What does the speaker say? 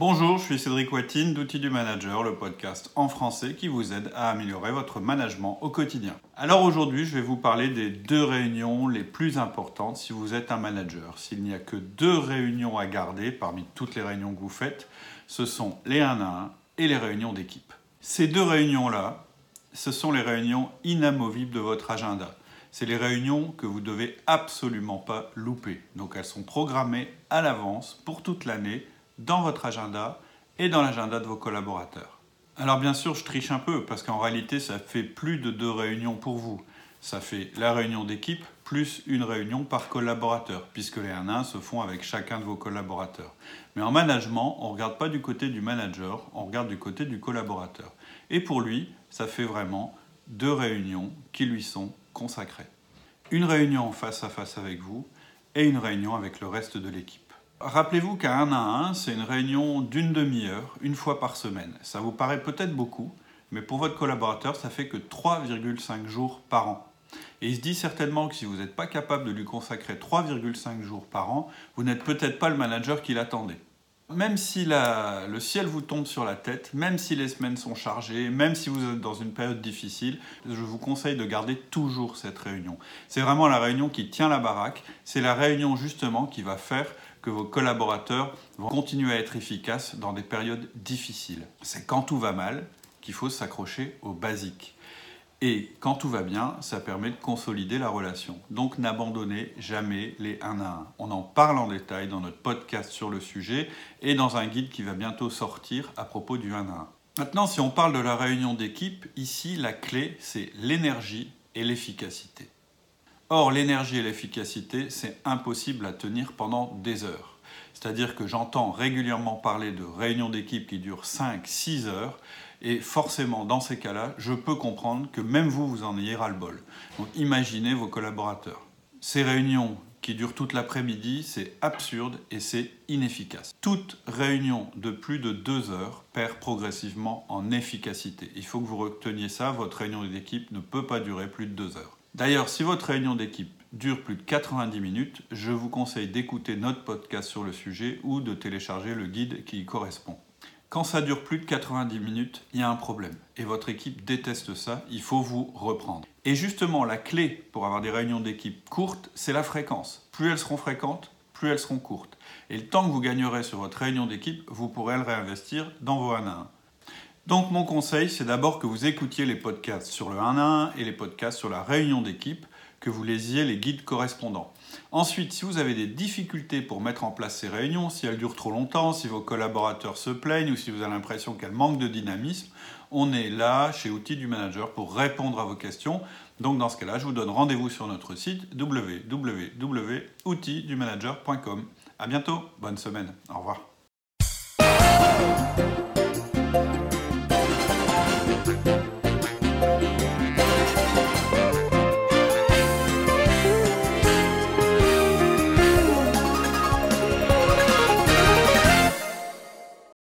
Bonjour, je suis Cédric Watine d'Outils du Manager, le podcast en français qui vous aide à améliorer votre management au quotidien. Alors aujourd'hui, je vais vous parler des deux réunions les plus importantes si vous êtes un manager. S'il n'y a que deux réunions à garder parmi toutes les réunions que vous faites, ce sont les 1 à 1 et les réunions d'équipe. Ces deux réunions-là, ce sont les réunions inamovibles de votre agenda. C'est les réunions que vous devez absolument pas louper. Donc elles sont programmées à l'avance pour toute l'année dans votre agenda et dans l'agenda de vos collaborateurs. Alors bien sûr, je triche un peu parce qu'en réalité, ça fait plus de deux réunions pour vous. Ça fait la réunion d'équipe plus une réunion par collaborateur, puisque les 1 1 se font avec chacun de vos collaborateurs. Mais en management, on ne regarde pas du côté du manager, on regarde du côté du collaborateur. Et pour lui, ça fait vraiment deux réunions qui lui sont consacrées. Une réunion face à face avec vous et une réunion avec le reste de l'équipe. Rappelez-vous qu'un 1 à 1, c'est une réunion d'une demi-heure, une fois par semaine. Ça vous paraît peut-être beaucoup, mais pour votre collaborateur, ça fait que 3,5 jours par an. Et il se dit certainement que si vous n'êtes pas capable de lui consacrer 3,5 jours par an, vous n'êtes peut-être pas le manager qu'il attendait. Même si le ciel vous tombe sur la tête, même si les semaines sont chargées, même si vous êtes dans une période difficile, je vous conseille de garder toujours cette réunion. C'est vraiment la réunion qui tient la baraque, c'est la réunion justement qui va faire que vos collaborateurs vont continuer à être efficaces dans des périodes difficiles. C'est quand tout va mal qu'il faut s'accrocher aux basiques. Et quand tout va bien, ça permet de consolider la relation. Donc n'abandonnez jamais les 1 à 1. On en parle en détail dans notre podcast sur le sujet et dans un guide qui va bientôt sortir à propos du 1 à 1. Maintenant, si on parle de la réunion d'équipe, ici, la clé, c'est l'énergie et l'efficacité. Or, l'énergie et l'efficacité, c'est impossible à tenir pendant des heures. C'est-à-dire que j'entends régulièrement parler de réunions d'équipe qui durent 5-6 heures, et forcément, dans ces cas-là, je peux comprendre que même vous, vous en ayez ras-le-bol. Donc imaginez vos collaborateurs. Ces réunions qui durent toute l'après-midi, c'est absurde et c'est inefficace. Toute réunion de plus de 2 heures perd progressivement en efficacité. Il faut que vous reteniez ça, votre réunion d'équipe ne peut pas durer plus de 2 heures. D'ailleurs, si votre réunion d'équipe dure plus de 90 minutes, je vous conseille d'écouter notre podcast sur le sujet ou de télécharger le guide qui y correspond. Quand ça dure plus de 90 minutes, il y a un problème. Et votre équipe déteste ça, il faut vous reprendre. Et justement, la clé pour avoir des réunions d'équipe courtes, c'est la fréquence. Plus elles seront fréquentes, plus elles seront courtes. Et le temps que vous gagnerez sur votre réunion d'équipe, vous pourrez le réinvestir dans vos 1 à 1. Donc mon conseil, c'est d'abord que vous écoutiez les podcasts sur le 1 à 1 et les podcasts sur la réunion d'équipe, que vous lisiez les guides correspondants. Ensuite, si vous avez des difficultés pour mettre en place ces réunions, si elles durent trop longtemps, si vos collaborateurs se plaignent ou si vous avez l'impression qu'elles manquent de dynamisme, on est là chez Outils du Manager pour répondre à vos questions. Donc dans ce cas-là, je vous donne rendez-vous sur notre site www.outildumanager.com. À bientôt, bonne semaine, au revoir.